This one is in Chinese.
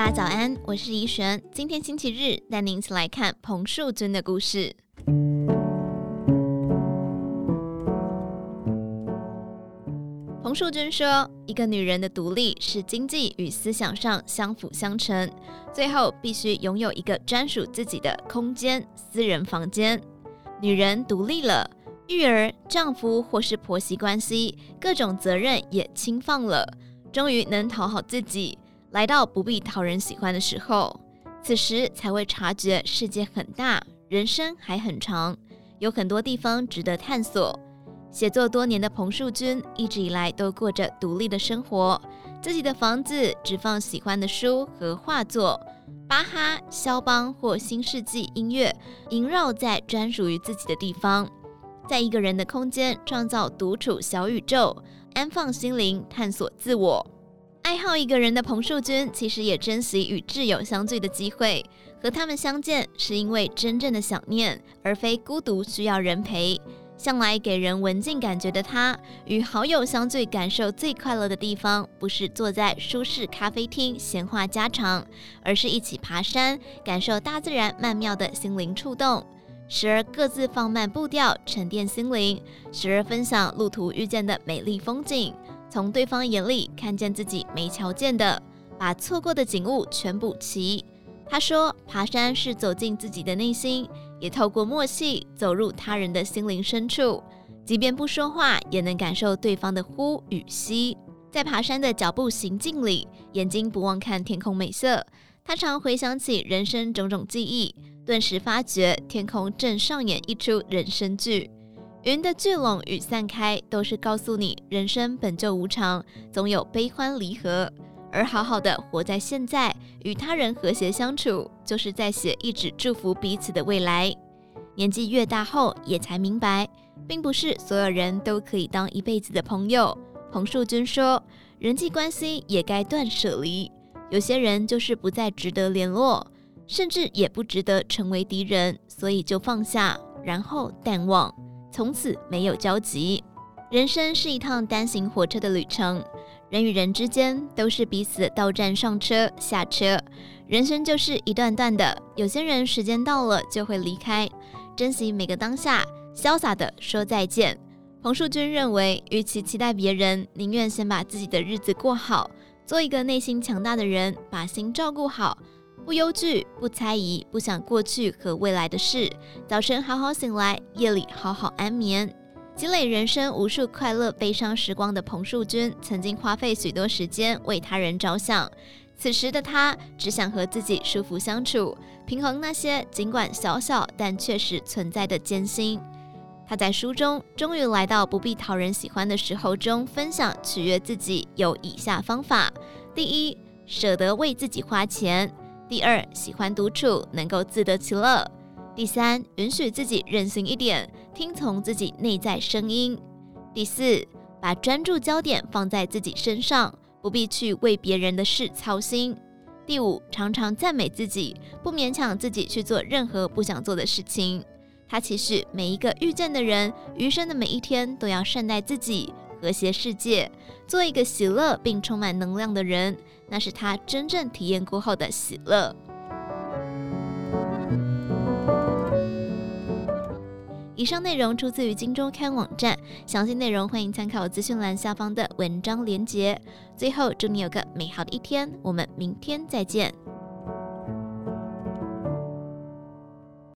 大家早安，我是怡璇。今天星期日，带您一起来看彭树君的故事。彭树君说：“一个女人的独立是经济与思想上相辅相成，最后必须拥有一个专属自己的空间——私人房间。女人独立了，育儿、丈夫或是婆媳关系，各种责任也轻放了，终于能讨好自己，来到不必讨人喜欢的时候。此时才会察觉世界很大，人生还很长，有很多地方值得探索。”写作多年的彭树军一直以来都过着独立的生活，自己的房子只放喜欢的书和画作，巴哈、肖邦或新世纪音乐萦绕在专属于自己的地方，在一个人的空间创造独处小宇宙，安放心灵，探索自我。爱好一个人的彭树君其实也珍惜与挚友相聚的机会，和他们相见是因为真正的想念，而非孤独需要人陪。向来给人文静感觉的他，与好友相聚，感受最快乐的地方，不是坐在舒适咖啡厅闲话家常，而是一起爬山，感受大自然曼妙的心灵触动。时而各自放慢步调，沉淀心灵；时而分享路途遇见的美丽风景，从对方眼里看见自己没瞧见的，把错过的景物全补齐。他说，爬山是走进自己的内心。也透过默契走入他人的心灵深处，即便不说话，也能感受对方的呼与吸。在爬山的脚步行进里，眼睛不忘看天空美色。他常回想起人生种种记忆，顿时发觉天空正上演一出人生剧。云的聚拢与散开，都是告诉你人生本就无常，总有悲欢离合。而好好的活在现在，与他人和谐相处，就是在写一纸祝福彼此的未来。年纪越大后，也才明白，并不是所有人都可以当一辈子的朋友。彭树君说，人际关系也该断舍离，有些人就是不再值得联络，甚至也不值得成为敌人，所以就放下，然后淡忘，从此没有交集。人生是一趟单行火车的旅程。人与人之间都是彼此到站上车下车，人生就是一段段的。有些人时间到了就会离开，珍惜每个当下，潇洒的说再见。彭树军认为，与其期待别人，宁愿先把自己的日子过好，做一个内心强大的人，把心照顾好，不忧惧，不猜疑，不想过去和未来的事。早晨好好醒来，夜里好好安眠。积累人生无数快乐、悲伤时光的彭树军，曾经花费许多时间为他人着想。此时的他只想和自己舒服相处，平衡那些尽管小小但确实存在的艰辛。他在书中终于来到不必讨人喜欢的时候中分享取悦自己有以下方法：第一，舍得为自己花钱；第二，喜欢独处，能够自得其乐。第三，允许自己任性一点，听从自己内在声音。第四，把专注焦点放在自己身上，不必去为别人的事操心。第五，常常赞美自己，不勉强自己去做任何不想做的事情。他期许每一个遇见的人，余生的每一天都要善待自己，和谐世界，做一个喜乐并充满能量的人。那是他真正体验过后的喜乐。以上内容出自于《今周刊》网站，详细内容欢迎参考资讯栏下方的文章连结。最后，祝你有个美好的一天，我们明天再见。